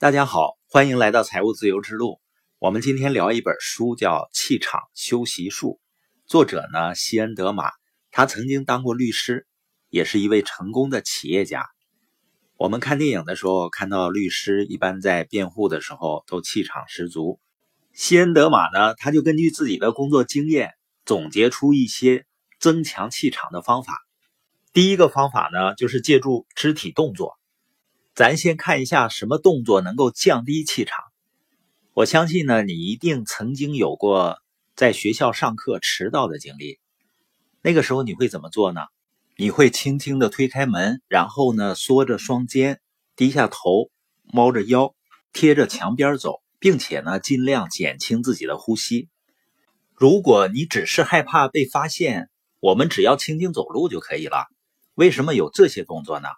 大家好，欢迎来到财务自由之路。我们今天聊一本书，叫《气场修习术》，作者呢西恩德玛，他曾经当过律师，也是一位成功的企业家。我们看电影的时候，看到律师一般在辩护的时候都气场十足。西恩德玛呢，他就根据自己的工作经验，总结出一些增强气场的方法。第一个方法呢，就是借助肢体动作。咱先看一下什么动作能够降低气场。我相信呢，你一定曾经有过在学校上课迟到的经历。那个时候你会怎么做呢？你会轻轻的推开门，然后呢，缩着双肩，低下头，猫着腰，贴着墙边走，并且呢，尽量减轻自己的呼吸。如果你只是害怕被发现，我们只要轻轻走路就可以了。为什么有这些动作呢？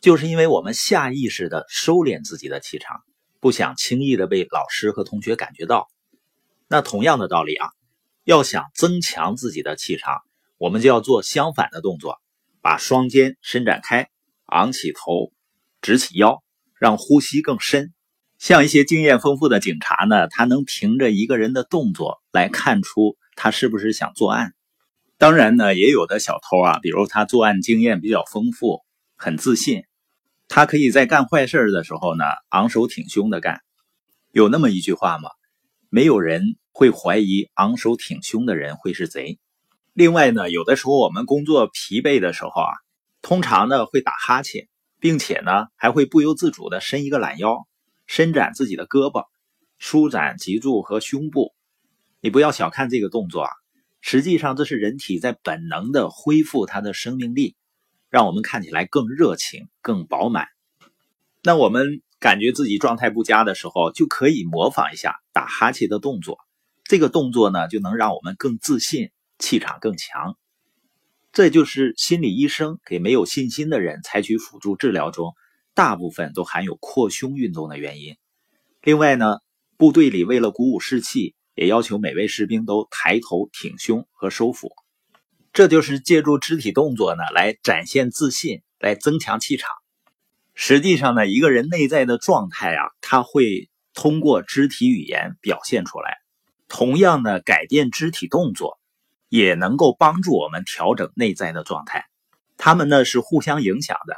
就是因为我们下意识的收敛自己的气场，不想轻易的被老师和同学感觉到。那同样的道理啊，要想增强自己的气场，我们就要做相反的动作，把双肩伸展开，昂起头，直起腰，让呼吸更深。像一些经验丰富的警察呢，他能凭着一个人的动作来看出他是不是想作案。当然呢，也有的小偷啊，比如他作案经验比较丰富，很自信。他可以在干坏事的时候呢，昂首挺胸的干。有那么一句话吗？没有人会怀疑昂首挺胸的人会是贼。另外呢，有的时候我们工作疲惫的时候啊，通常呢会打哈欠，并且呢还会不由自主的伸一个懒腰，伸展自己的胳膊，舒展脊柱和胸部。你不要小看这个动作啊，实际上这是人体在本能的恢复它的生命力。让我们看起来更热情、更饱满。那我们感觉自己状态不佳的时候，就可以模仿一下打哈欠的动作。这个动作呢，就能让我们更自信，气场更强。这就是心理医生给没有信心的人采取辅助治疗中，大部分都含有扩胸运动的原因。另外呢，部队里为了鼓舞士气，也要求每位士兵都抬头挺胸和收腹。这就是借助肢体动作呢，来展现自信，来增强气场。实际上呢，一个人内在的状态啊，他会通过肢体语言表现出来。同样呢，改变肢体动作，也能够帮助我们调整内在的状态。他们呢是互相影响的。